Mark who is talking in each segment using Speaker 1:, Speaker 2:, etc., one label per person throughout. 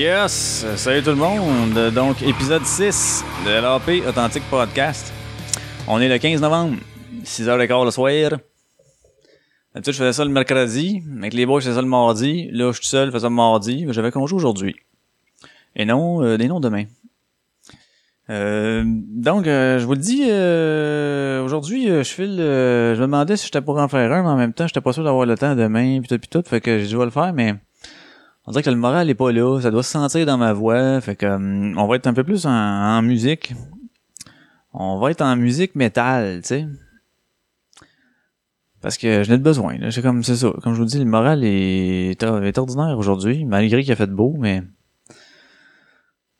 Speaker 1: Yes! Salut tout le monde! Donc, épisode 6 de l'AP Authentique Podcast. On est le 15 novembre, 6h15 le soir. D'habitude, je faisais ça le mercredi. Avec les boys, je faisais ça le mardi. Là, je suis seul, je faisais ça le mardi. J'avais congé aujourd'hui. Et non, euh, des noms demain. Euh, donc, euh, je vous le dis, euh, aujourd'hui, euh, je file, euh, je me demandais si j'étais pour en faire un, mais en même temps, j'étais pas sûr d'avoir le temps demain, pis tout, pis tout, fait que j'ai dû le faire, mais on dirait que le moral est pas là, ça doit se sentir dans ma voix, fait que hum, on va être un peu plus en, en musique. On va être en musique métal, tu sais. Parce que je n'ai de besoin. C'est comme, c'est ça. Comme je vous dis, le moral est, est ordinaire aujourd'hui, malgré qu'il a fait beau, mais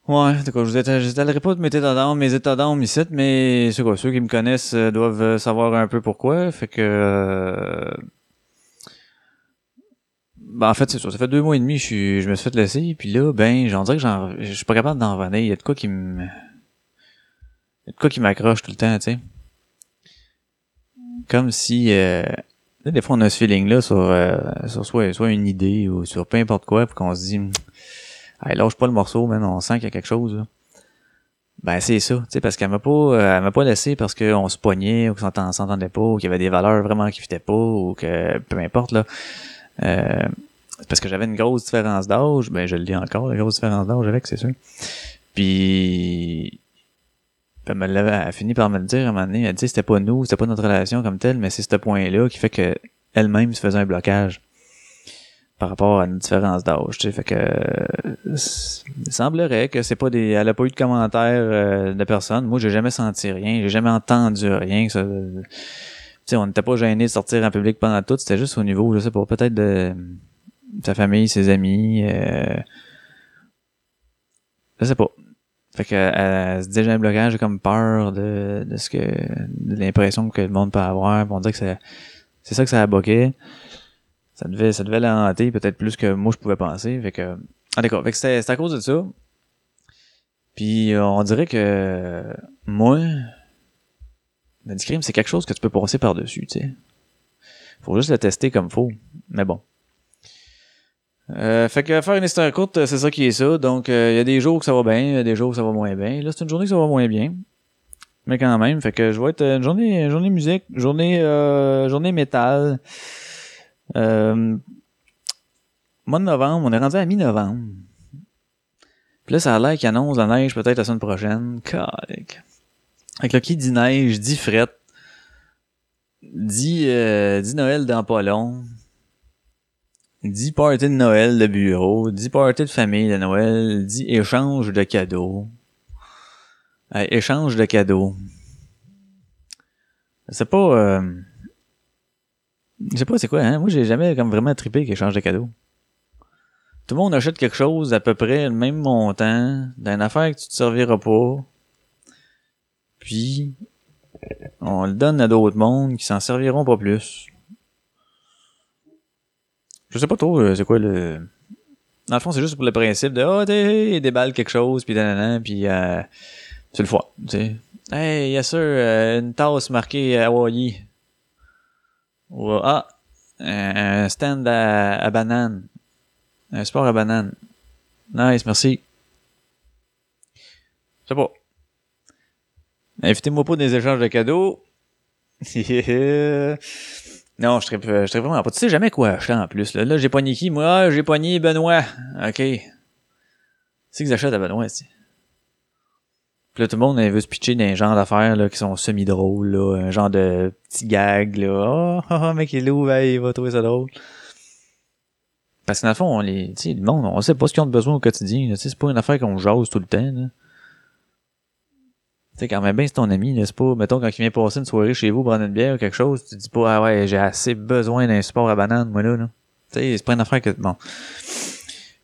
Speaker 1: Ouais, d'accord, je vous éta- je vous étalerai pas de mes états d'âme, mes états d'âme ici, mais c'est quoi, ceux qui me connaissent euh, doivent euh, savoir un peu pourquoi, fait que... Ben, en fait, ça, ça fait deux mois et demi, je, suis, je me suis fait laisser, puis là, ben, j'en dirais que j'en, je suis pas capable d'en revenir, il y a de quoi qui me... Il y a de quoi qui m'accroche tout le temps, tu sais. Comme si... Euh... Des fois, on a ce feeling-là sur, euh, sur soit, soit une idée ou sur peu importe quoi, puis qu'on se dit... Hey, lâche pas le morceau, man, on sent qu'il y a quelque chose, là. Ben, c'est ça, tu sais, parce qu'elle m'a pas, euh, elle m'a pas laissé parce qu'on se poignait, ou qu'on s'entend- s'entendait pas, ou qu'il y avait des valeurs vraiment qui fitaient pas, ou que, peu importe, là. Euh, parce que j'avais une grosse différence d'âge, ben, je le dis encore, la grosse différence d'âge avec, c'est sûr. Puis, elle elle a fini par me le dire à un moment donné, elle dit, c'était pas nous, c'était pas notre relation comme telle, mais c'est ce point-là qui fait que elle-même se faisait un blocage par rapport à une différence d'âge, tu sais, fait que il semblerait que c'est pas des elle a pas eu de commentaires euh, de personne. Moi, j'ai jamais senti rien, j'ai jamais entendu rien sais, on n'était pas gêné de sortir en public pendant tout, c'était juste au niveau, je sais pas, peut-être de sa famille, ses amis euh, je sais pas. Fait que elle se un blocage, j'ai comme peur de, de ce que de l'impression que le monde peut avoir, on dirait que c'est c'est ça que ça a bloqué ça devait ça devait la hanter peut-être plus que moi je pouvais penser fait que ah d'accord fait que c'était à cause de ça puis on dirait que moi le c'est quelque chose que tu peux passer par dessus tu sais faut juste le tester comme faut mais bon euh, fait que faire une histoire courte, c'est ça qui est ça. Donc, euh, il y a des jours que ça va bien, il y a des jours que ça va moins bien. Là, c'est une journée que ça va moins bien. Mais quand même, fait que je vais être une journée, une journée musique, journée, euh, journée métal. Euh, mois de novembre, on est rendu à mi-novembre. Puis là, ça a l'air qu'il annonce la neige peut-être la semaine prochaine. Calique. Que là, qui dit neige, dit frette. Dit, euh, dit Noël dans pas long. Dit party de Noël de bureau. Dit party de famille de Noël. Dit échange de cadeaux. Échange de cadeaux. C'est pas... Euh, je sais pas c'est quoi, hein. Moi, j'ai jamais comme vraiment trippé qu'il change de cadeau. Tout le monde achète quelque chose à peu près le même montant, d'une affaire que tu te serviras pas. Puis, on le donne à d'autres mondes qui s'en serviront pas plus. Je sais pas trop, euh, c'est quoi le... Dans le fond, c'est juste pour le principe de, oh, t'es, déballe quelque chose, puis nanana, puis euh, c'est le fun, tu. Hey, yes sir, euh, une tasse marquée Hawaii. Ou, ah, un stand à, à banane. Un sport à banane. Nice, merci. Je sais pas. Invitez-moi pas des échanges de cadeaux. non, je serais, je serais vraiment pas. Tu sais jamais quoi acheter en plus. Là, là j'ai pogné qui? Moi, ah, j'ai pogné Benoît. OK. C'est que j'achète à Benoît, tu Puis là, tout le monde veut se pitcher dans un genre d'affaires là, qui sont semi-drôles, là, un genre de petit gag, là. Oh, oh, mec, il est où, il va trouver ça drôle. Parce que dans le fond, on les, le monde, on sait pas ce qu'ils ont de besoin au quotidien. C'est pas une affaire qu'on jase tout le temps. Là. Sais, quand même bien, c'est ton ami, c'est pas, mettons, quand il vient passer une soirée chez vous, prendre une bière ou quelque chose, tu dis pas, ah ouais, j'ai assez besoin d'un support à banane, moi, là, là. Tu sais, c'est pas une affaire que, bon.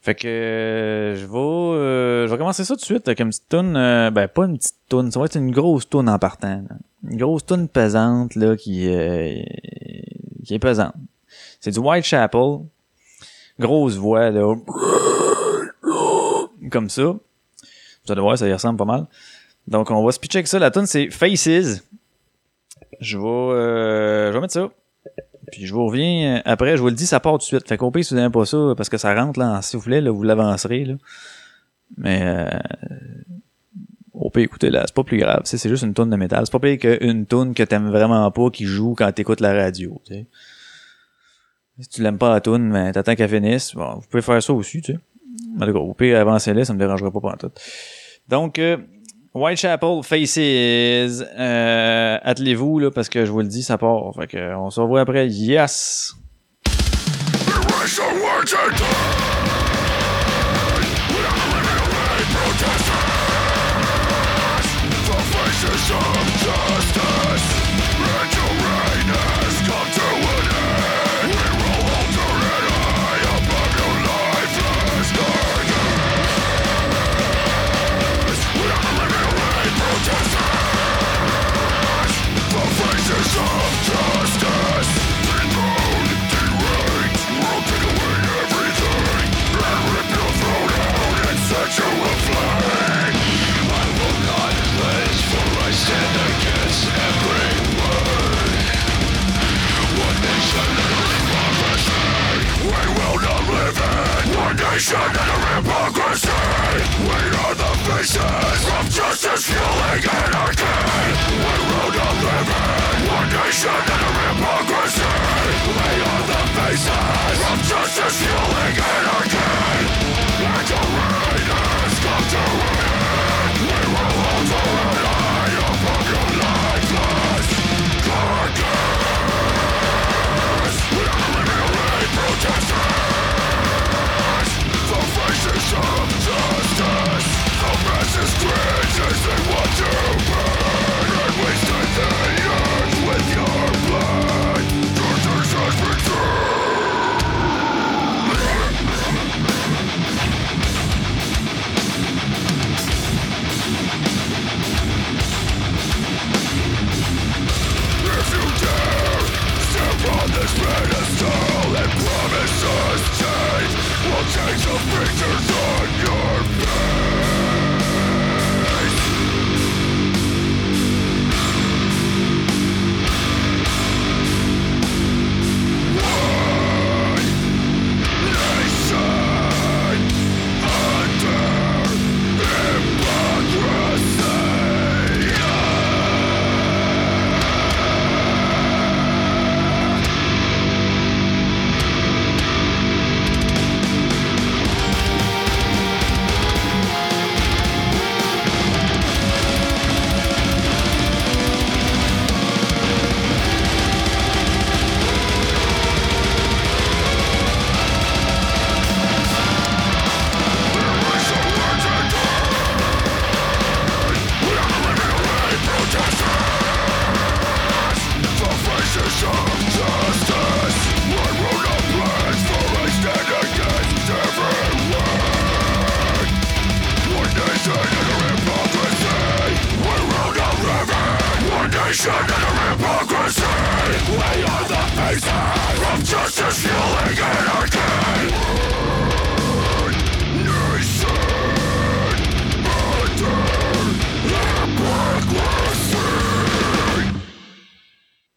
Speaker 1: Fait que, euh, je vais, euh, je vais commencer ça tout de suite avec une petite toune, euh, ben, pas une petite toune, ça va être une grosse toune en partant, là. Une grosse toune pesante, là, qui, euh, qui est pesante. C'est du Whitechapel. Grosse voix, là. Comme ça. Vous allez ça y ressemble pas mal. Donc, on va se pitcher avec ça. La tune c'est Faces. Je vais, euh, je vais mettre ça. Puis je vous reviens après. Je vous le dis, ça part tout de suite. Fait qu'au pire, si vous n'aimez pas ça, parce que ça rentre là en soufflet, là, vous l'avancerez. Là. Mais euh, au écoutez là, c'est pas plus grave. C'est juste une toune de métal. C'est pas pire qu'une toune que t'aimes vraiment pas qui joue quand t'écoutes la radio. Si tu l'aimes pas la toune, mais t'attends qu'elle finisse. Bon, vous pouvez faire ça aussi, tu sais. Mais au pire, avancez-les, ça me dérangera pas pendant tout. Donc, euh, Whitechapel Faces, euh, attelez-vous là parce que je vous le dis, ça part. Fait que, on se revoit après. Yes.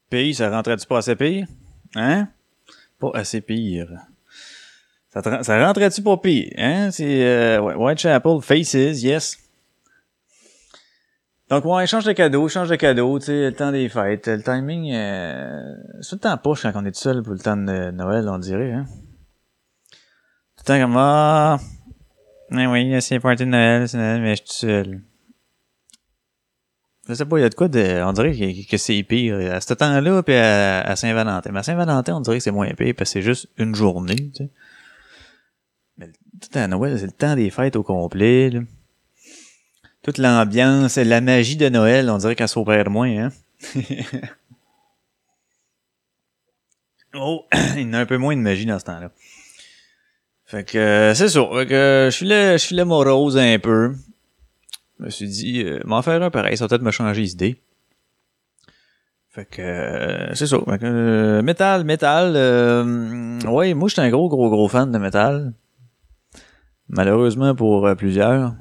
Speaker 1: Pays, ça rentrait-tu pas assez pire? Hein? Pas assez pire. Ça, ça rentrait-tu pas pire? Hein? C'est euh, Whitechapel, Faces, yes. Donc ouais, change de cadeau, change de cadeau, tu sais, le temps des fêtes, le timing, euh, c'est tout le temps poche quand on est tout seul pour le temps de Noël, on dirait, hein. Tout le temps comme, ah, mais oui, c'est party de Noël, c'est Noël, mais je suis tout seul. Je sais pas, il y a de quoi de. On dirait que, c'est pire. À ce temps-là, puis à, Saint-Valentin. Mais à Saint-Valentin, on dirait que c'est moins pire parce que c'est juste une journée, tu sais. Mais tout à Noël, c'est le temps des fêtes au complet, là. Toute l'ambiance, la magie de Noël, on dirait qu'elle s'opère moins, hein. oh, il y a un peu moins de magie dans ce temps-là. Fait que euh, c'est ça. Fait que euh, je suis là, je suis là morose un peu. Je me suis dit, euh, m'en faire un pareil, ça va peut-être me changer d'idée. Fait que euh, c'est ça. Fait euh, métal, métal. euh, ouais, moi j'étais un gros, gros, gros fan de métal. Malheureusement pour euh, plusieurs.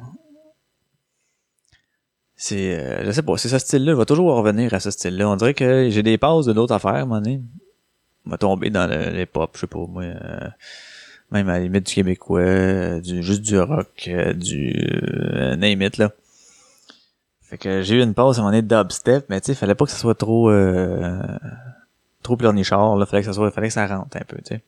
Speaker 1: C'est, euh, je sais pas, c'est ce style-là. Je vais toujours revenir à ce style-là. On dirait que j'ai des passes de d'autres affaires, moment donné. On va tomber dans le, les pop, je sais pas, moi. Euh, même à la limite du québécois, du, juste du rock, du name it, là. Fait que j'ai eu une pause à un moment donné de dubstep, mais tu sais, fallait pas que ça soit trop euh, trop pleurnichard, là, fallait que ça soit fallait que ça rentre un peu, tu sais.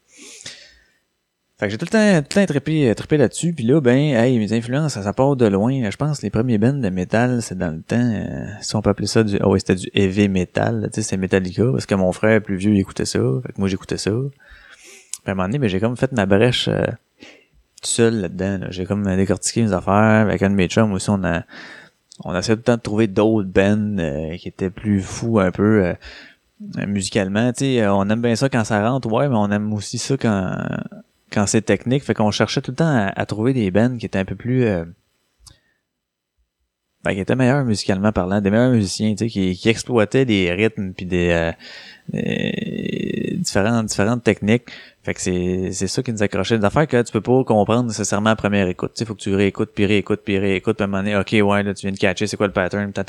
Speaker 1: Fait que j'ai tout le temps, tout le temps trippé, trippé là-dessus, puis là, ben, hey, mes influences, ça, part de loin. Je pense les premiers bands de métal, c'est dans le temps, euh, si on peut appeler ça du, oh, c'était du heavy metal, tu sais, c'est Metallica, parce que mon frère plus vieux, il écoutait ça, fait que moi, j'écoutais ça. Puis à un moment donné, ben, j'ai comme fait ma brèche euh, tout seul là-dedans, là. J'ai comme décortiqué mes affaires, avec un de mes chums aussi, on a, on a tout le temps de trouver d'autres bands euh, qui étaient plus fous un peu, euh, musicalement, tu sais, on aime bien ça quand ça rentre, ouais, mais on aime aussi ça quand quand c'est technique. Fait qu'on cherchait tout le temps à, à, trouver des bands qui étaient un peu plus. Euh, ben, qui étaient meilleurs musicalement parlant, des meilleurs musiciens, tu sais, qui, qui exploitaient des rythmes puis des, euh, des différentes, différentes techniques. Fait que c'est, c'est ça qui nous accrochait. Des affaires que tu peux pas comprendre nécessairement à première écoute. Tu faut que tu réécoutes, puis réécoutes, puis réécoutes, puis à un moment donné, ok, ouais, là, tu viens de catcher, c'est quoi le pattern, ta.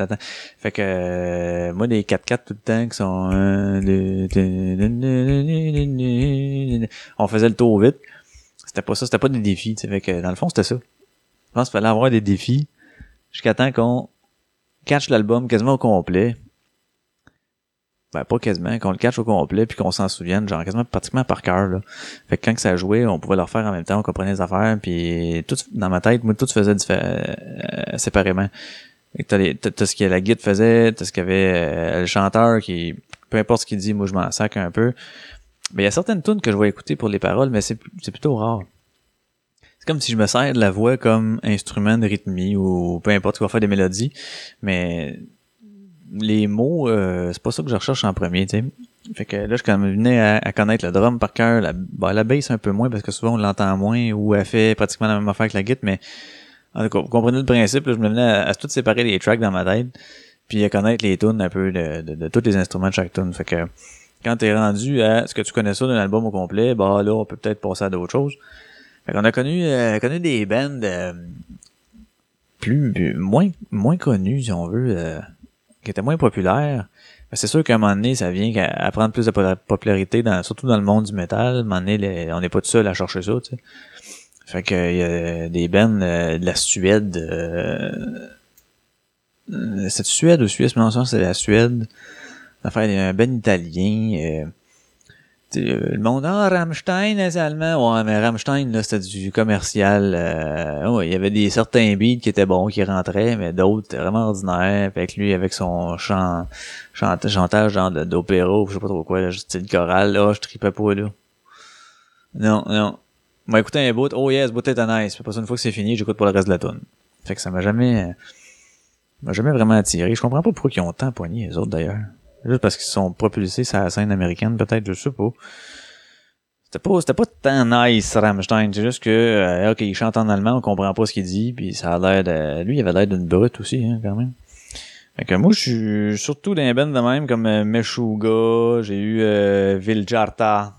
Speaker 1: Fait que, euh, moi, les 4-4 tout le temps qui sont, on faisait le tour vite. C'était pas ça, c'était pas des défis. Fait que, dans le fond, c'était ça. Je pense qu'il fallait avoir des défis jusqu'à temps qu'on catch l'album quasiment au complet. Ben, pas quasiment, qu'on le catch au complet puis qu'on s'en souvienne, genre quasiment pratiquement par cœur, là. Fait que quand que ça jouait, on pouvait le refaire en même temps, on comprenait les affaires, puis tout, dans ma tête, moi, tout se faisait euh, séparément. T'as, ce que la guide faisait, t'as ce qu'avait euh, le chanteur qui, peu importe ce qu'il dit, moi je m'en sac un peu. Mais il y a certaines tunes que je vais écouter pour les paroles, mais c'est, c'est plutôt rare. C'est comme si je me sers de la voix comme instrument de rythmie ou peu importe quoi faire des mélodies, mais les mots, euh, c'est pas ça que je recherche en premier, tu. Fait que là, je venais à, connaître le drum par cœur, la, bah, la bass un peu moins parce que souvent on l'entend moins ou elle fait pratiquement la même affaire que la guitare, mais en tout cas, vous comprenez le principe, là, je me venais à, à, tout séparer les tracks dans ma tête, puis à connaître les tunes un peu de, de, de, tous les instruments de chaque tune. Fait que quand t'es rendu à ce que tu connais ça d'un album au complet, bah là, on peut peut-être passer à d'autres choses. Fait qu'on a connu, euh, connu des bands euh, plus, moins, moins connues, si on veut, euh, qui étaient moins populaires. C'est sûr qu'à un moment donné, ça vient à prendre plus de popularité, dans, surtout dans le monde du métal. À un moment donné, on n'est pas tout seul à chercher ça, tu sais. Fait que il y a des bands de la Suède. c'est Suède ou Suisse, mais non, c'est la Suède. Enfin, il y a un band italien. Le monde, ah, Rammstein, c'est allemand. Ouais, mais Rammstein, là, c'était du commercial. Euh, ouais, il y avait des certains beats qui étaient bons, qui rentraient, mais d'autres étaient vraiment ordinaires. Fait que lui, avec son chant, chant chantage genre d'opéra, je sais pas trop quoi, juste une chorale, là, je tripais pas, là. Non, non. Moi, écouté un bout, oh yes, bout était nice. Puis pas une fois que c'est fini, j'écoute pour le reste de la tune. Fait que ça m'a jamais, m'a jamais vraiment attiré. Je comprends pas pourquoi ils ont tant poigné, les autres, d'ailleurs. Juste parce qu'ils sont propulsés sur la scène américaine, peut-être, je sais pas. C'était pas, c'était pas tant nice, Rammstein. C'est juste que, euh, ok, il chante en allemand, on comprend pas ce qu'il dit, puis ça a l'air de, lui, il avait l'air d'une brute aussi, hein, quand même. Fait que moi, je suis surtout d'un band de même, comme euh, Meshuga, j'ai eu euh, Viljarta,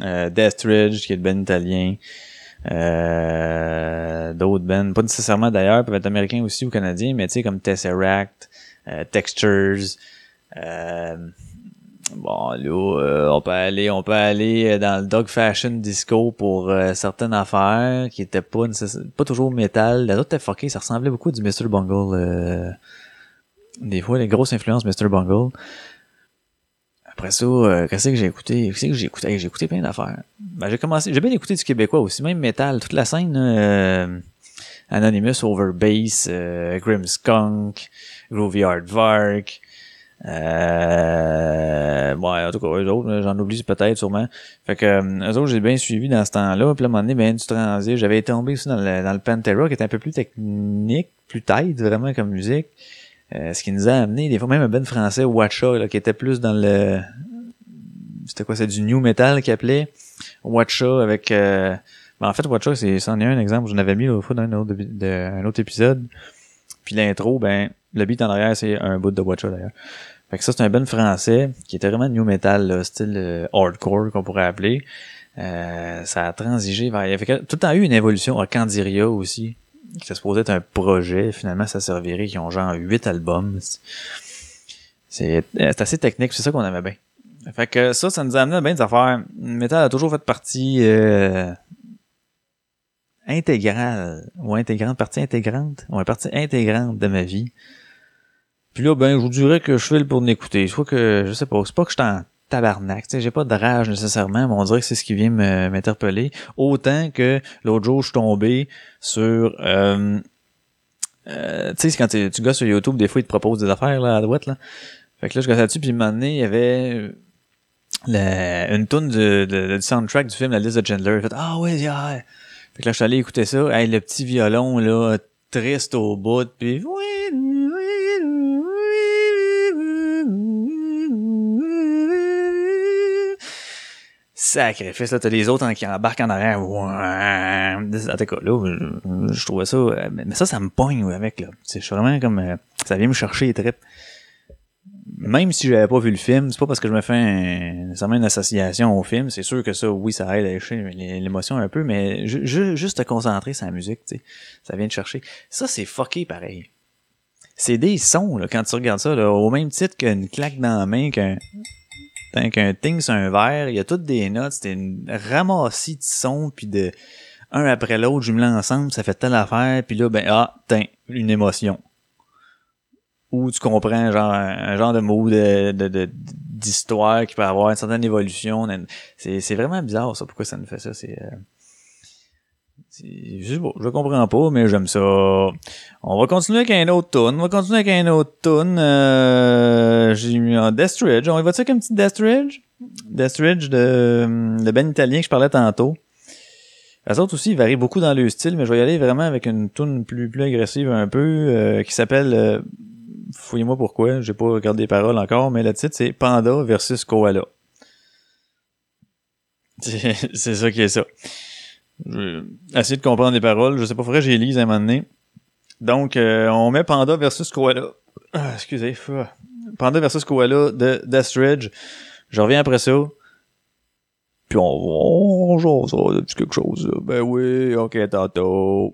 Speaker 1: euh, Deathridge, qui est le band italien, euh, d'autres bands, pas nécessairement d'ailleurs, peuvent être américains aussi ou canadiens, mais tu sais, comme Tesseract, euh, Textures, bon, là, euh, on peut aller, on peut aller dans le dog fashion disco pour euh, certaines affaires qui étaient pas pas toujours métal. La autre était fucké, ça ressemblait beaucoup du Mr. Bungle. des fois, les grosses influences Mr. Bungle. Après ça, qu'est-ce que j'ai écouté? Qu'est-ce que j'ai écouté? J'ai écouté plein d'affaires. Ben, j'ai commencé, j'ai bien écouté du québécois aussi, même métal, toute la scène, Anonymous, Overbass, Grimskunk, Groovy Vark euh, ouais, en tout cas, eux autres, j'en oublie peut-être sûrement. Fait que euh, eux autres, j'ai bien suivi dans ce temps-là. Puis à un moment donné, ben, du transit, j'avais tombé aussi dans le, dans le Pantera, qui était un peu plus technique, plus tight, vraiment, comme musique. Euh, ce qui nous a amené, des fois, même un ben français, Watcha, là, qui était plus dans le... C'était quoi, c'est du new metal qu'il appelait. Watcha avec... Euh... Ben, en fait, Watcha, c'est, c'en est un exemple, j'en avais mis l'autre fois dans autre, un autre épisode. Puis l'intro, ben, le beat en arrière, c'est un bout de Watcha, d'ailleurs. Fait que ça, c'est un band français qui était vraiment new metal, là, style euh, hardcore qu'on pourrait appeler. Euh, ça a transigé vers... Il y avait tout le temps eu une évolution. à Candiria aussi, qui se supposé être un projet. Finalement, ça servirait. Ils ont genre huit albums. C'est assez technique, c'est ça qu'on aimait bien. Fait que ça, ça nous a amené à bien des affaires. Metal a toujours fait partie euh, intégrale, ou intégrante, partie intégrante, ou partie intégrante de ma vie. Puis là, ben, je vous dirais que je fais le pour l'écouter. Soit que, je sais pas, c'est pas que je suis en tabarnak, j'ai pas de rage nécessairement, mais on dirait que c'est ce qui vient m'interpeller. Autant que l'autre jour, je suis tombé sur, euh, euh, tu sais, quand tu gosses sur YouTube, des fois, ils te proposent des affaires, là, à droite, là. Fait que là, je gosse là-dessus, puis un moment donné, il y avait la- une tune du, du soundtrack du film La liste de Chandler. Fait, ah ouais, yeah. Fait que là, je suis allé écouter ça. Hey, le petit violon, là, triste au bout, puis... Sacrifice, là, t'as les autres hein, qui embarquent en arrière. En tout cas, là, je, trouvais ça... Mais ça, ça me pogne avec, là. C'est je suis vraiment comme... euh, ça vient me chercher les tripes. Même si j'avais pas vu le film, c'est pas parce que je me fais un, une association au film. C'est sûr que ça, oui, ça aide à lécher l'émotion un peu, mais ju- ju- juste te concentrer sur la musique, tu sais, ça vient te chercher. Ça, c'est fucké pareil. C'est des sons, là, quand tu regardes ça, là, au même titre qu'une claque dans la main, qu'un Tant qu'un ting sur un verre, il y a toutes des notes, c'est une ramassie de sons, puis de un après l'autre, jumelés ensemble, ça fait telle affaire, puis là, ben, ah, tiens, une émotion. Ou tu comprends genre un, genre de mot de, de, de- d'histoire qui peut avoir une certaine évolution. C'est, c'est vraiment bizarre ça, pourquoi ça nous fait ça. C'est, euh, c'est je je comprends pas, mais j'aime ça. On va continuer avec un autre tune. On va continuer avec un autre tune. Euh, j'ai mis un Deathridge. On y va-tu avec un petit Deathridge? Deathridge de, le band italien que je parlais tantôt. Les autres aussi, ils varient beaucoup dans le style, mais je vais y aller vraiment avec une tune plus, agressive un peu, euh, qui s'appelle, euh, fouillez-moi pourquoi, j'ai pas regardé les paroles encore, mais le titre c'est Panda versus Koala. C'est ça qui est ça. Essayer de comprendre les paroles, je sais pas, faudrait que j'y lise à un moment donné. Donc, euh, on met Panda versus Koala. Ah, excusez. Panda versus Koala de Deathridge. Je reviens après ça. Puis on, on, on de petit quelque chose. là. Ben oui, ok, tantôt.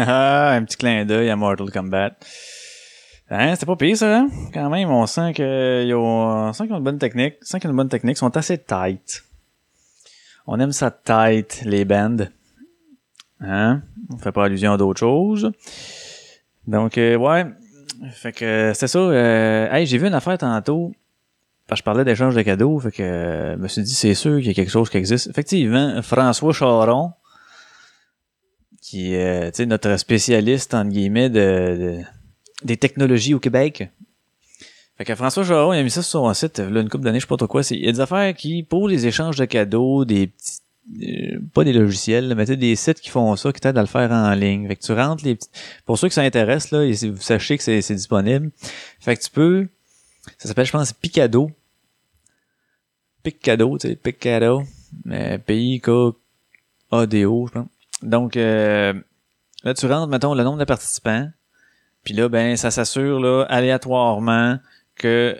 Speaker 1: un petit clin d'œil à Mortal Kombat. Hein, c'était pas pire ça, hein? Quand même, on sent qu'ils ont, on sent qu'ils ont une bonne technique. Ils sont assez tight. On aime ça tight, les bands. Hein? On fait pas allusion à d'autres choses. Donc, euh, ouais. Fait que c'est ça. Euh, hey, j'ai vu une affaire tantôt. Parce que je parlais d'échange de cadeaux. Fait que je me suis dit, c'est sûr qu'il y a quelque chose qui existe. Effectivement, François Charon, qui est sais, notre spécialiste, entre guillemets, de, de- des technologies au Québec. Fait que François Charon, il a mis ça sur son site, là, une couple d'années, je sais pas trop quoi. Il y a des affaires qui, pour les échanges de cadeaux, des petits euh, pas des logiciels, mais des sites qui font ça, qui t'aident à le faire en ligne. Fait que tu rentres les petits... Pour ceux qui ça intéresse, là, vous sachez que c'est disponible. Fait que tu peux. Ça s'appelle, je pense, Picado. Picado, tu sais, Picado. Mais P-I-K-A-D-O, je pense. Donc, euh, là, tu rentres, mettons, le nombre de participants. Puis là, ben, ça s'assure, là, aléatoirement que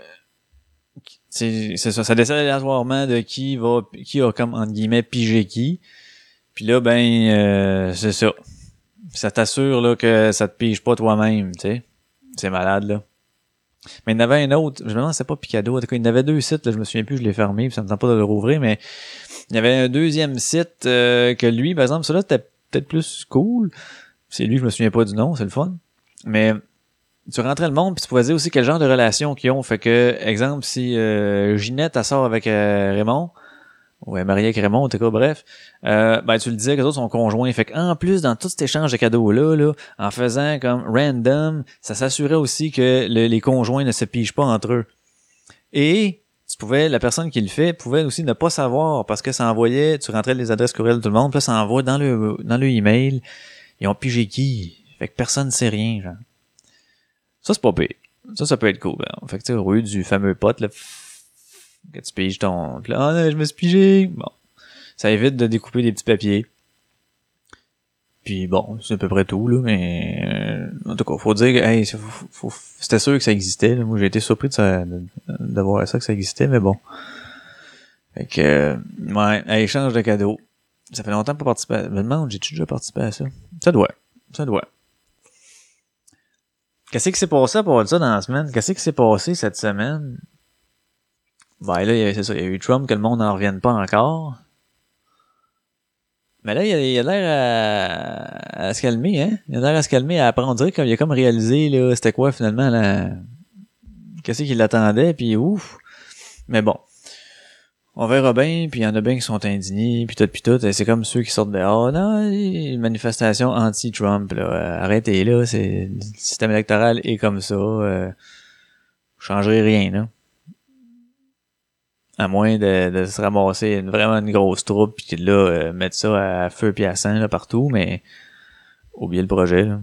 Speaker 1: c'est ça, ça décide aléatoirement de qui va qui a comme entre guillemets pigé qui. Puis là ben euh, c'est ça. Ça t'assure là que ça te pige pas toi-même, tu sais. C'est malade là. Mais il y en avait un autre, je me demande c'est pas Picado, en tout cas, il y en avait deux sites, là, je me souviens plus, je l'ai fermé, puis ça me tente pas de le rouvrir, mais il y avait un deuxième site euh, que lui, par exemple, celui-là c'était peut-être plus cool. C'est lui, je me souviens pas du nom, c'est le fun. Mais tu rentrais le monde puis tu pouvais dire aussi quel genre de relation qu'ils ont. Fait que, exemple, si euh, Ginette sort avec euh, Raymond, ou est mariée avec Raymond, en tout cas, bref, euh, ben tu le disais que les autres sont conjoints. Fait qu'en plus, dans tout cet échange de cadeaux-là, là, en faisant comme random, ça s'assurait aussi que le- les conjoints ne se pigent pas entre eux. Et pouvais, la personne qui le fait pouvait aussi ne pas savoir parce que ça envoyait, tu rentrais les adresses courriel de tout le monde, puis ça envoie dans le dans le email, ils ont pigé qui? Fait que personne ne sait rien, genre. Ça, c'est pas pire. Ça, ça peut être cool. hein. Fait que, tu sais, lieu du fameux pote, là, que tu piges ton... Là, non, je me suis pigé. Bon. Ça évite de découper des petits papiers. Puis bon, c'est à peu près tout, là, mais... euh, en tout cas, faut dire que, c'était sûr que ça existait. Moi, j'ai été surpris de, ça, voir ça, que ça existait, mais bon. Fait que, euh, ouais, à échange de cadeaux. Ça fait longtemps pas participer à... Je me demande, j'ai-tu déjà participé à ça? Ça doit. Ça doit. Qu'est-ce qui s'est passé de ça dans la semaine? Qu'est-ce qui s'est passé cette semaine? Ben là, c'est ça, il y a eu Trump, que le monde n'en revienne pas encore. Mais là, il a, il a l'air à, à se calmer, hein? Il a l'air à se calmer, à apprendre. On dirait qu'il a comme réalisé, là, c'était quoi finalement, là, qu'est-ce qu'il attendait, puis ouf. Mais bon. On verra bien, puis il y en a bien qui sont indignés, puis tout, puis tout. Et C'est comme ceux qui sortent dehors. Non, une manifestation anti-Trump, là. Euh, Arrêtez, là. C'est, le système électoral est comme ça. Euh, changerez rien, là. À moins de, de se ramasser une, vraiment une grosse troupe, puis là, euh, mettre ça à feu puis à sang, là, partout, mais oubliez le projet, là.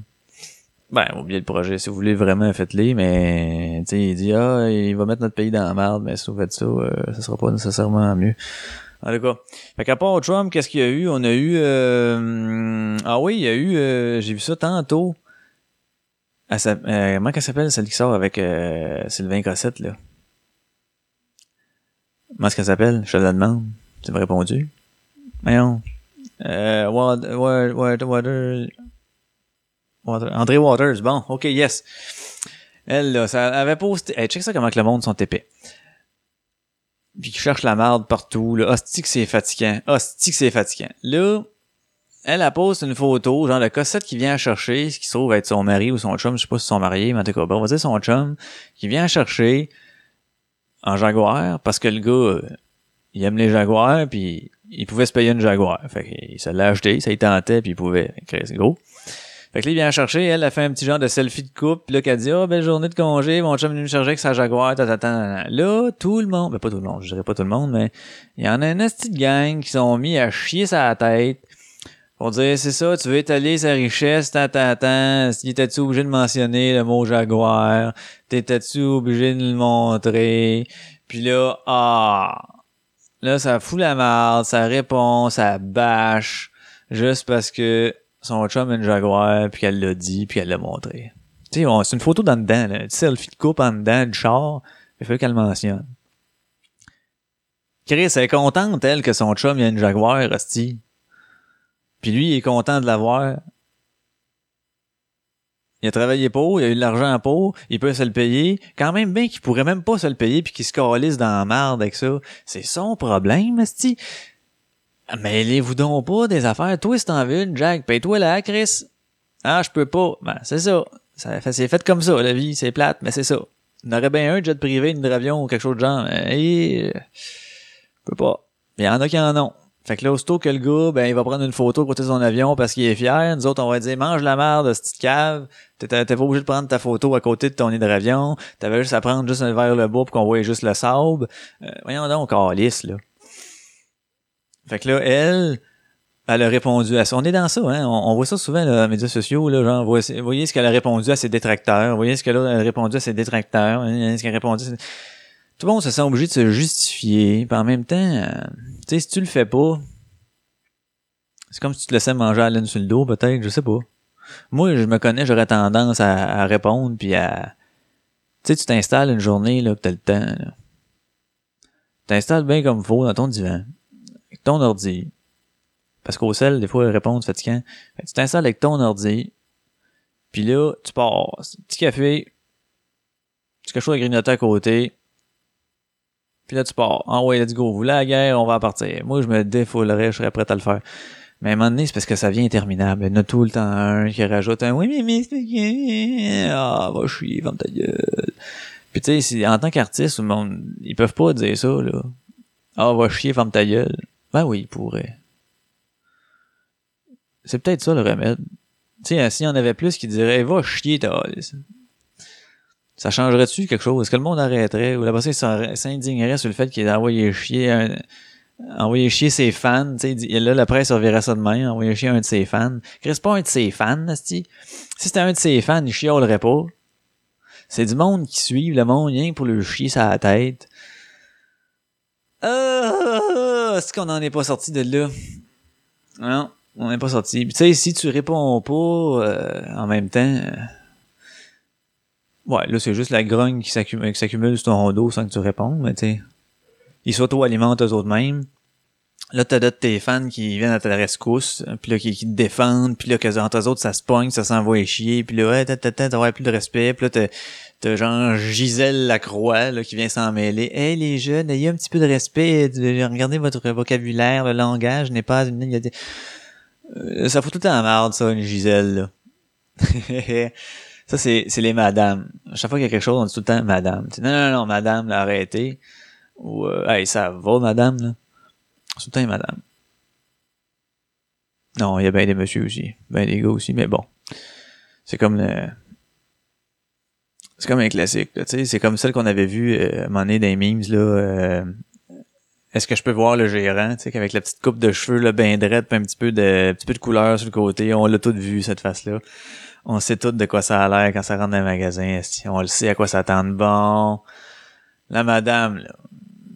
Speaker 1: Ben, oubliez le projet. Si vous voulez vraiment, faites-le, mais, tu il dit, ah, il va mettre notre pays dans la merde, mais si vous faites ça, euh, ça sera pas nécessairement mieux. En tout cas. Fait qu'à part Trump, qu'est-ce qu'il y a eu? On a eu, euh, ah oui, il y a eu, euh, j'ai vu ça tantôt. S'app- euh, comment qu'elle s'appelle, celle qui sort avec, euh, Sylvain Cossette, là? Comment est-ce qu'elle s'appelle? Je te la demande. Tu m'as répondu? Voyons. Euh, Water, Water, Water, Water- André Waters, bon, ok, yes. Elle, là, ça avait posté. Hey, check ça comment que le monde sont épais. Puis qui cherche la merde partout, là. Hostie que c'est fatigant. Hostie que c'est fatigant. Là, elle, a poste une photo, genre de Cossette qui vient chercher, ce qui se trouve être son mari ou son chum, je sais pas si ils sont mariés, mais en tout cas, bon, on va dire son chum, qui vient chercher en Jaguar, parce que le gars, euh, il aime les Jaguars, puis il pouvait se payer une Jaguar. Fait qu'il se l'a acheté, ça y tentait, puis il pouvait. C'est gros. Fait que là, il vient chercher, elle a fait un petit genre de selfie de couple, puis là, qu'elle dit, ah, belle journée de congé, mon chum est venu me charger avec sa Jaguar, ta. Là, tout le monde, ben pas tout le monde, je dirais pas tout le monde, mais il y en a une petite gang qui sont mis à chier sa tête pour dire, c'est ça, tu veux étaler sa richesse, ta, ta, ta, t'étais-tu obligé de mentionner le mot Jaguar? T'étais-tu obligé de le montrer? Puis là, ah, là, ça fout la merde, ça répond, ça bâche, juste parce que son chum a une Jaguar, puis qu'elle l'a dit, puis qu'elle l'a montré. Tu sais, on- c'est une photo dans dedans, là. Tu sais, selfie de coupe en dedans du char, il faut qu'elle le mentionne. Chris, elle est contente, elle, que son chum, a une Jaguar, hostie. Puis lui, il est content de l'avoir. Il a travaillé pour, il a eu de l'argent pour, il peut se le payer. Quand même bien qu'il pourrait même pas se le payer puis qu'il se calisse dans la merde avec ça. C'est son problème. Mais les vous donc pas des affaires. Toi, veux une, Jack, paye-toi là, Chris. Ah, je peux pas. Ben, c'est ça. ça c'est fait comme ça, la vie. C'est plate, mais c'est ça. On aurait bien un jet privé, une avion ou quelque chose de genre. Et, euh, je peux pas. Il y en a qui en ont. Fait que là, aussitôt que le gars, ben, il va prendre une photo côté de son avion parce qu'il est fier. Nous autres, on va dire, mange la merde, cette petite cave. T'es pas obligé de prendre ta photo à côté de ton hydravion. T'avais juste à prendre juste un verre le bas pour qu'on voyait juste le sable. Euh, voyons donc, lisse là. Fait que là, elle, elle a répondu à ça. On est dans ça, hein. On, voit ça souvent, là, dans les médias sociaux, là. Genre, voyez ce qu'elle a répondu à ses détracteurs. Voyez ce qu'elle a répondu à ses détracteurs. Ce qu'elle a répondu à ses- Tout le monde se sent obligé de se justifier. Puis en même temps, euh, tu sais, si tu le fais pas, c'est comme si tu te laissais manger à la laine sur le dos, peut-être, je sais pas. Moi, je me connais, j'aurais tendance à, à répondre, puis à... Tu sais, tu t'installes une journée, là, que t'as le temps, là. T'installes bien comme faut dans ton divan, avec ton ordi. Parce qu'au sel, des fois, répondre c'est fatigant. Tu t'installes avec ton ordi, puis là, tu pars. Petit café, petit quelque chose à grignoter à côté, puis là, tu pars. Ah ouais, let's go. Vous voulez la guerre, on va partir. Moi, je me défoulerais, je serais prêt à le faire. Mais à un moment donné, c'est parce que ça vient interminable. Il y en a tout le temps un qui rajoute un oui, mais, mais, c'est ah, va chier, ferme ta gueule. Puis tu sais, en tant qu'artiste, ils peuvent pas dire ça, là. Ah, va chier, ferme ta gueule. Ben oui, ils pourraient. C'est peut-être ça le remède. Tu sais, s'il y en avait plus qui diraient, va chier, ta ça changerait-tu quelque chose? Est-ce que le monde arrêterait? Ou la personne s'indignerait sur le fait qu'il a envoyé chier un, chier ses fans, tu sais, là, la presse reverrait ça de même, envoyé chier un de ses fans. Chris, pas un de ses fans, esti. Si c'était un de ses fans, il chialerait pas. C'est du monde qui suit le monde, rien pour le chier sa tête. Ah, est-ce qu'on en est pas sorti de là? Non, on n'est pas sorti. Tu sais, si tu réponds pas euh, en même temps, euh, ouais, là, c'est juste la grogne qui s'accumule, qui s'accumule sur ton dos sans que tu répondes, mais tu ils s'auto-alimentent eux autres mêmes. Là, t'as d'autres tes fans qui viennent à ta rescousse, puis là, qui, te défendent, puis là, que entre eux autres, ça se pogne, ça s'envoie chier, puis là, ouais, t'as, plus de respect, puis là, t'as, genre Gisèle Lacroix, là, qui vient s'en mêler. Hey, les jeunes, ayez un petit peu de respect, de- regardez votre vocabulaire, le langage n'est pas... Euh, ça fout tout le temps la merde, ça, une Gisèle, là. ça, c'est, c'est les madames. À chaque fois qu'il y a quelque chose, on dit tout le temps madame. Non, non, non, madame, là, arrêtez. Ou, euh, hey, ça va, madame, là? Tout le temps madame. Non, il y a bien des messieurs aussi. Ben des gars aussi, mais bon. C'est comme le... C'est comme un classique, tu sais. C'est comme celle qu'on avait vue, euh, à un moment donné, dans les memes, là. euh, Est-ce que je peux voir le gérant, tu sais, avec la petite coupe de cheveux, là, ben drette, puis un petit peu de, un petit peu de couleur sur le côté. On l'a tout vu, cette face-là. On sait tout de quoi ça a l'air quand ça rentre dans un magasin. esti. On le sait à quoi s'attendre. Bon. La madame,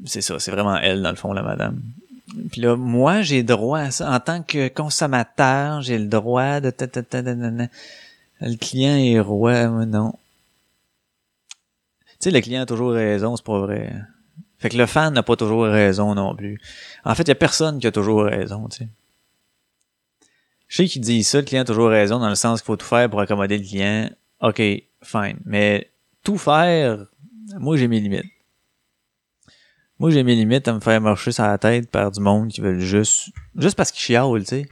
Speaker 1: c'est ça, c'est vraiment elle, dans le fond, la madame. Puis là, moi, j'ai droit à ça. En tant que consommateur, j'ai le droit de... Le client est roi, moi, non. Tu sais, le client a toujours raison, c'est pas vrai. Fait que le fan n'a pas toujours raison non plus. En fait, il y a personne qui a toujours raison, tu sais. Je sais qu'ils disent ça, le client a toujours raison, dans le sens qu'il faut tout faire pour accommoder le client. OK, fine. Mais tout faire, moi, j'ai mes limites. Moi, j'ai mes limites à me faire marcher sur la tête par du monde qui veulent juste... Juste parce qu'ils chialent, tu sais.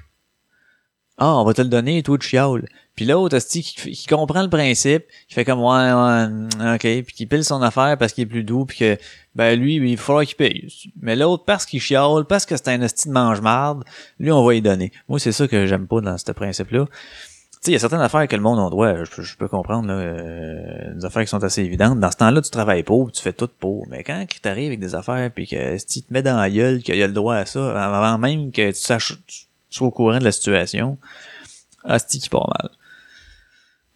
Speaker 1: Ah, on va te le donner et toi, tu chiales. Puis l'autre, qui, qui comprend le principe, qui fait comme, ouais, ouais, ok, puis qui pile son affaire parce qu'il est plus doux, puis que, ben lui, il falloir qu'il paye. Mais l'autre, parce qu'il chiale, parce que c'est un hostie de mange-marde, lui, on va y donner. Moi, c'est ça que j'aime pas dans ce principe-là. Tu sais, il y a certaines affaires que le monde en doit, je, peux- je peux comprendre, là, euh, des affaires qui sont assez évidentes. Dans ce temps-là, tu travailles pour, tu fais tout pour. Mais quand tu arrives avec des affaires, puis que si tu te mets dans la gueule qu'il y a le droit à ça, avant même que tu saches, sois au courant de la situation, Asti qui part mal.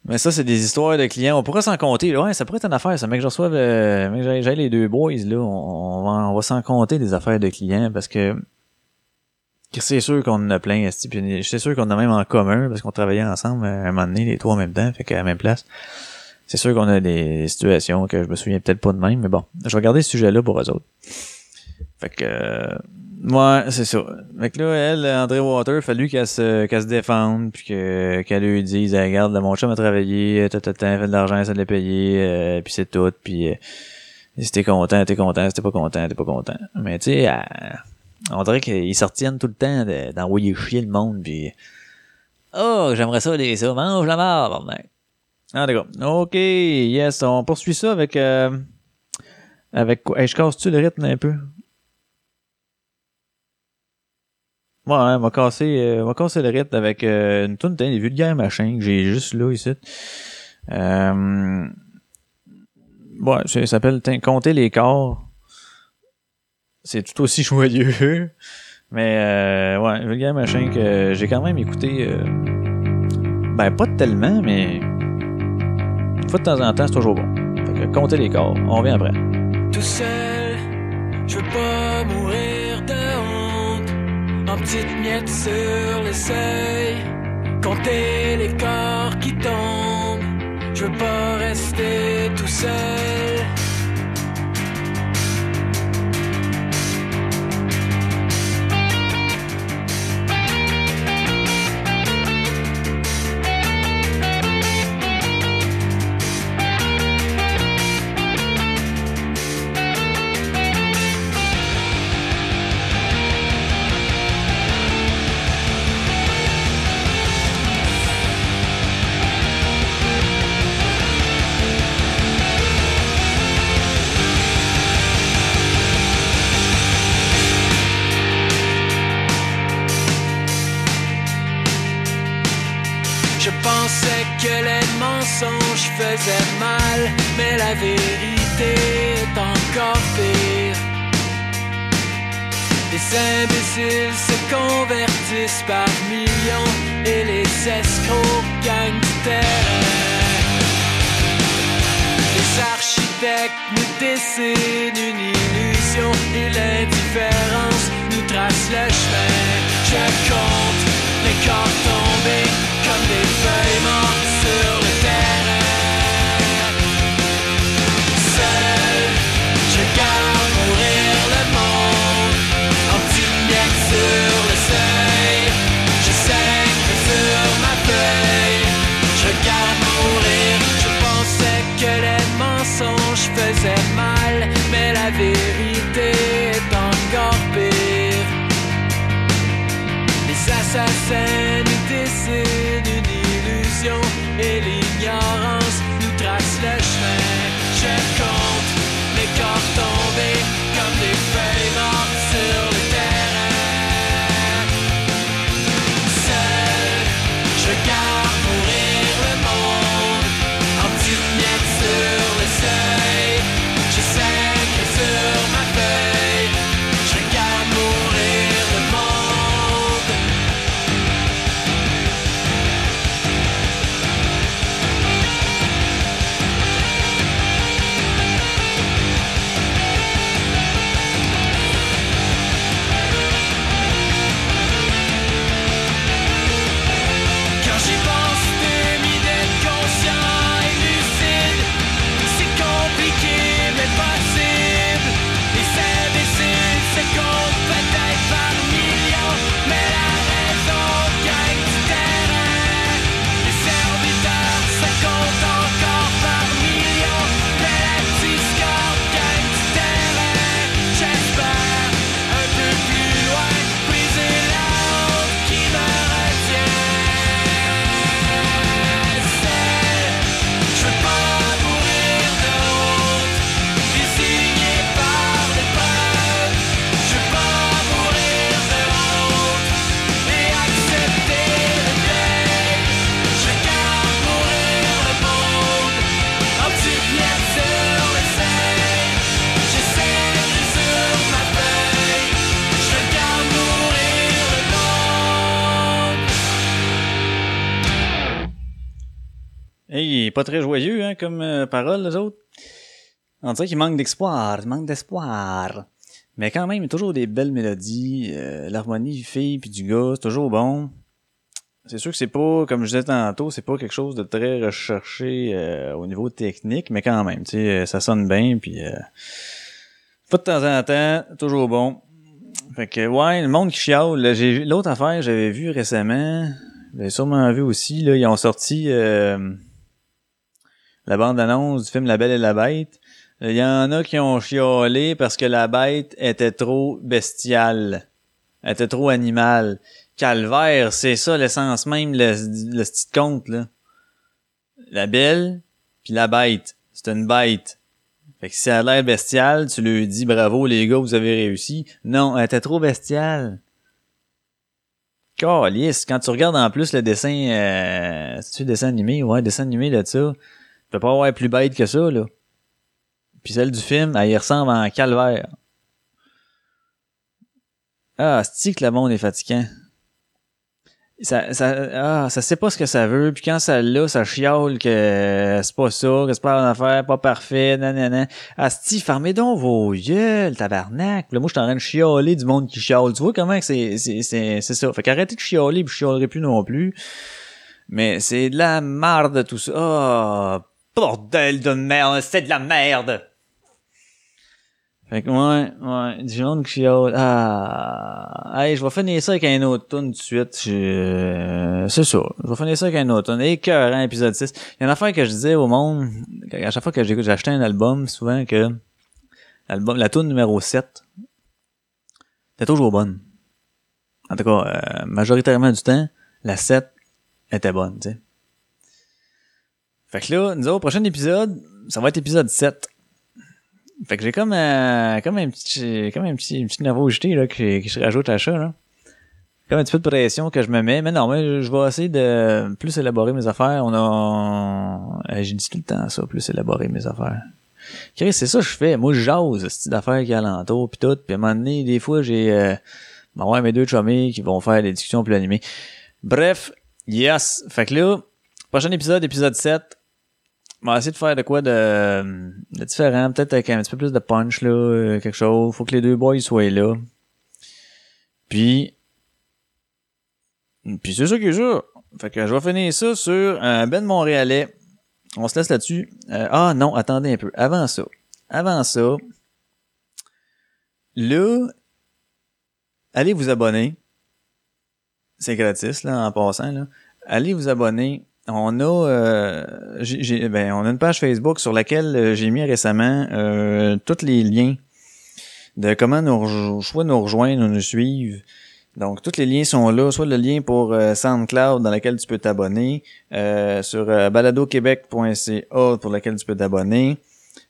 Speaker 1: Mais ça, c'est des histoires de clients. On pourrait s'en compter. Ouais, ça pourrait être une affaire, ça. Mec, je reçois, euh, mec, j'ai- les deux boys, là. On, va, s'en compter des affaires de clients parce que c'est sûr qu'on en a plein, puis c'est sûr qu'on en a même en commun parce qu'on travaillait ensemble euh, un moment donné, les trois en même temps, fait qu'à la même place. C'est sûr qu'on a des situations que je me souviens peut-être pas de même, mais bon, je vais regarder ce sujet-là pour eux autres. Fait que, euh, ouais, c'est ça. Fait que là, elle, André Water, fallu qu'elle se, qu'elle se défende, puis que, qu'elle lui dise, hey, regarde, mon chum a travaillé, t'as, fait de l'argent, ça l'a payé, euh, puis c'est tout, puis euh, t'es content, t'es content, si t'es pas content, t'es pas content. Mais tu sais, on dirait qu'ils se retiennent tout le temps de- d'envoyer chier le monde, puis oh, j'aimerais ça, les ça, mange la marde, mec. Ah, d'accord. OK, yes, on poursuit ça avec, euh, avec quoi? Hey, je casse-tu le rythme un peu? Ouais, on va casser, euh, on va casser le rythme avec euh, une tonne des vulgaires machins que j'ai juste là ici. Euh, ouais, ça s'appelle Compter les corps. C'est tout aussi joyeux. Mais euh, ouais, vulgaire machin que j'ai quand même écouté. euh, ben pas tellement, mais une fois de temps en temps, c'est toujours bon. Fait que compter les corps. On revient après.
Speaker 2: tout seul. Je veux pas. En petites miettes sur le seuil. Compter les corps qui tombent. Je veux pas rester tout seul. Mais la vérité est encore pire. Les imbéciles se convertissent par millions et les escrocs gagnent du terrain. Les architectes nous dessinent une illusion et l'indifférence nous trace le chemin. Je compte les corps tombés comme des feuilles mortes sur Assassins nous dessinent une illusion pas
Speaker 1: très joyeux, hein, comme euh, parole, les autres. On dirait qu'il manque d'espoir, il manque d'espoir. Mais quand même, il y a toujours des belles mélodies. euh, L'harmonie du fille puis du gars, c'est toujours bon. C'est sûr que c'est pas, comme je disais tantôt, c'est pas quelque chose de très recherché euh, au niveau technique, mais quand même, tu sais, ça sonne bien, puis euh, Pas de temps en temps, toujours bon. Fait que, ouais, le monde qui chiale. j'ai L'autre affaire, j'avais vu récemment, j'avais sûrement vu aussi, là, ils ont sorti euh, la bande-annonce du film La Belle et la Bête. Il y en a qui ont chialé parce que la bête était trop bestiale. Elle était trop animale. Calvaire, c'est ça l'essence même, le, le petit conte, là. La belle, puis la bête. C'est une bête. Fait que si elle a l'air bestiale, tu lui dis bravo les gars, vous avez réussi. Non, elle était trop bestiale. Calice, quand tu regardes en plus le dessin, euh, c'est-tu dessin animé? Ouais, dessin animé de ça. Peux pas avoir plus bête que ça, là. Puis celle du film, elle y ressemble en calvaire. Ah, c'est que le monde est fatigant. Ça, ça, ah, ça sait pas ce que ça veut, puis quand ça l'a, ça chiale que c'est pas ça, que c'est pas une affaire, pas parfait, nanana. Asti, fermez donc vos gueules, tabarnak. Puis Là, moi, je suis en train de chialer du monde qui chiale. Tu vois comment c'est, c'est, c'est, c'est ça. Fait qu'arrêtez de chialer, puis je chialerai plus non plus. Mais c'est de la merde tout ça. Ah, bordel de merde, c'est de la merde. Fait que ouais, ouais, du monde qui. Ah, hey, je vais finir ça avec un autre tune de suite. Euh, C'est ça. Je vais finir ça avec un autre tune. Écœurant, épisode 6. Il y a une affaire que je disais au monde, à chaque fois que j'écoute, j'achetais un album, souvent que l'album, la tune numéro 7, était toujours bonne. En tout cas, euh, majoritairement du temps, la 7 était bonne, tu sais. Fait que là, nous autres, prochain épisode, ça va être épisode 7. Fait que j'ai comme, euh, comme un petit, comme un petit, une petite nervosité, là, que, que je rajoute à ça, là. Comme un petit peu de pression que je me mets. Mais non, mais je vais essayer de plus élaborer mes affaires. On a, euh, j'ai dit tout le temps ça, plus élaborer mes affaires. Chris, c'est ça que je fais. Moi, je jase, ce style d'affaires qui est alentour, pis tout. Puis à un moment donné, des fois, j'ai, euh, ben ouais, mes deux chummies qui vont faire des discussions plus animées. Bref, yes. Fait que là, prochain épisode, épisode 7. Va essayer de faire de quoi de, de différent, peut-être avec un petit peu plus de punch, là, euh, quelque chose. Faut que les deux boys soient là. Puis, puis c'est ça qui est ça. Fait que je vais finir ça sur un Ben Montréalais. On se laisse là-dessus. Euh, ah non, attendez un peu. Avant ça. Avant ça. Là, allez vous abonner. C'est gratis, là, en passant, là. Allez vous abonner. On a, euh, j'ai- ben, on a une page Facebook sur laquelle euh, j'ai mis récemment euh, tous les liens de comment nous, soit nous rejoindre ou nous suivre. Donc, tous les liens sont là, soit le lien pour SoundCloud dans lequel tu peux t'abonner, sur baladoquebec.ca pour lequel tu peux t'abonner,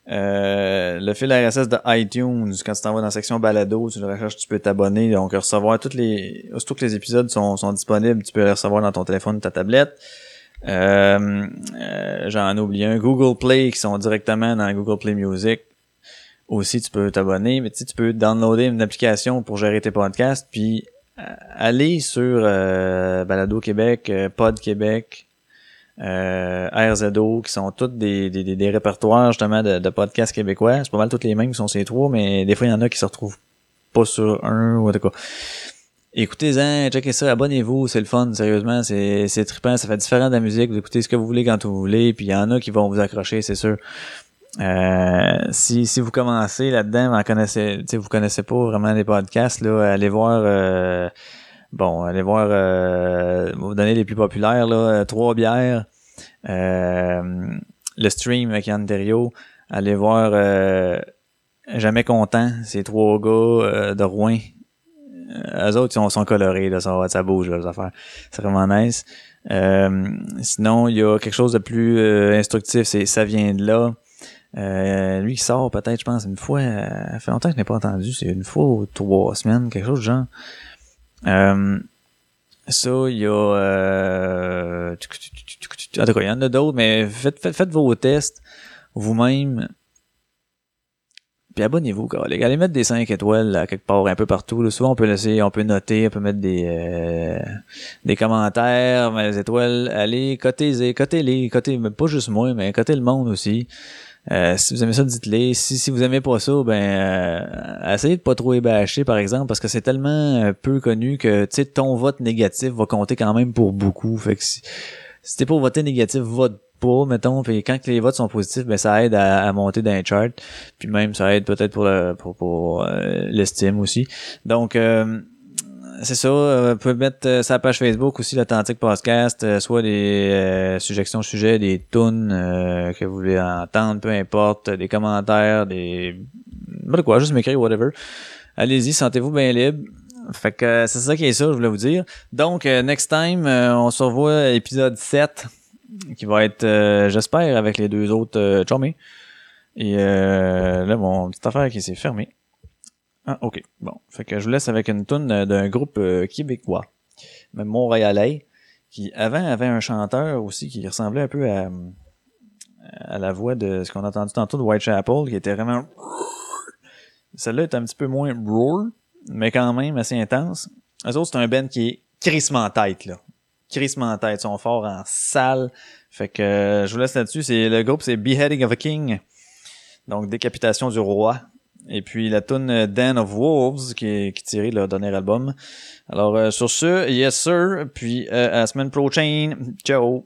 Speaker 1: le fil RSS de iTunes, quand tu t'en vas dans la section balado, tu le recherches, tu peux t'abonner, donc recevoir toutes les, que les épisodes sont, sont disponibles, tu peux les recevoir dans ton téléphone, ta tablette. Euh, euh, J'en ai oublié un. Google Play qui sont directement dans Google Play Music. Aussi, tu peux t'abonner, mais tu peux downloader une application pour gérer tes podcasts, puis euh, aller sur euh, Balado Québec, Pod Québec, euh, RZO, qui sont tous des, des, des, répertoires justement de, de podcasts québécois. C'est pas mal tous les mêmes qui sont ces trois, mais des fois, il y en a qui se retrouvent pas sur un ou en tout cas. Écoutez-en, checkez ça, abonnez-vous, c'est le fun, sérieusement, c'est, c'est trippant, ça fait différent de la musique, vous écoutez ce que vous voulez quand vous voulez, puis il y en a qui vont vous accrocher, c'est sûr. Euh, si, si vous commencez là-dedans, vous connaissez, vous connaissez pas vraiment les podcasts, là, allez voir, euh, bon, allez voir, euh, vous donner les plus populaires, là, euh, Trois bières, euh, le stream avec Yann Terriot, allez voir, euh, Jamais content, ces trois gars de Rouen, eux autres, ils sont, colorés, là, ça, ça bouge, là, les affaires. C'est vraiment nice. Euh, sinon, il y a quelque chose de plus euh, instructif, c'est Ça vient de là. Euh, lui, il sort peut-être, je pense, une fois, euh, ça fait longtemps que je n'ai pas entendu, c'est une fois ou trois semaines, quelque chose du genre. Euh, ça, il y a... Euh, en tout cas, il y en a d'autres, mais faites vos tests vous-même. Puis abonnez-vous, gars. Les gars, allez mettre des 5 étoiles là, quelque part, un peu partout. Là. Souvent, on peut laisser, on peut noter, on peut mettre des euh, des commentaires, mais les étoiles, allez, cotez-les, cotez-les, cotez, pas juste moi, mais cotez le monde aussi. Euh, si vous aimez ça, dites-les. Si, si vous aimez pas ça, ben euh, essayez de pas trop ébâcher, par exemple, parce que c'est tellement euh, peu connu que tu sais, ton vote négatif va compter quand même pour beaucoup. Fait que si, si t'es pour voter négatif, vote mettons, quand les votes sont positifs, ben ça aide à, à monter dans les charts, puis même ça aide peut-être pour le, pour, pour euh, l'estime aussi. Donc euh, c'est ça, euh, vous pouvez mettre euh, sa page Facebook aussi, l'Authentique Podcast, soit des suggestions de sujets, des tunes que vous voulez entendre, peu importe, des commentaires, des... de quoi, juste m'écrire, whatever. Allez-y, sentez-vous bien libre. Fait que c'est ça qui est ça, je voulais vous dire. Donc, next time, on se revoit épisode 7, qui va être, euh, j'espère, avec les deux autres euh. Et euh, là, mon petite affaire qui s'est fermée. Ah, ok. Bon. Fait que je vous laisse avec une tune euh, d'un groupe euh, québécois, même montréalais, qui avant avait un chanteur aussi qui ressemblait un peu à, à la voix de ce qu'on a entendu tantôt de Whitechapel, qui était vraiment... Celle-là est un petit peu moins roar, mais quand même assez intense. Eux autres, c'est un band qui est crissement en tête, là. Crissement en tête. Ils sont forts en salle. Fait que euh, je vous laisse là-dessus. C'est, le groupe, c'est Beheading of a King. Donc, décapitation du roi. Et puis la tune euh, Den of Wolves qui est, de leur dernier album. Alors euh, sur ce, yes sir. Puis euh, à la semaine prochaine. Ciao.